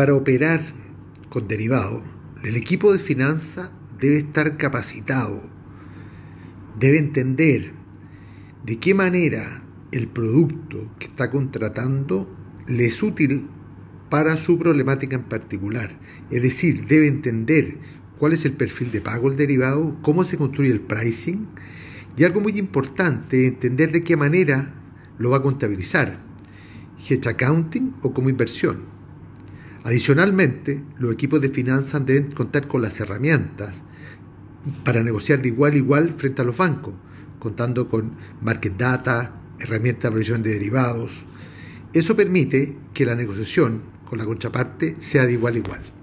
Para operar con derivados, el equipo de finanzas debe estar capacitado, debe entender de qué manera el producto que está contratando le es útil para su problemática en particular. Es decir, debe entender cuál es el perfil de pago del derivado, cómo se construye el pricing y algo muy importante, entender de qué manera lo va a contabilizar, hedge accounting o como inversión. Adicionalmente, los equipos de finanzas deben contar con las herramientas para negociar de igual a igual frente a los bancos, contando con market data, herramientas de provisión de derivados. Eso permite que la negociación con la contraparte sea de igual a igual.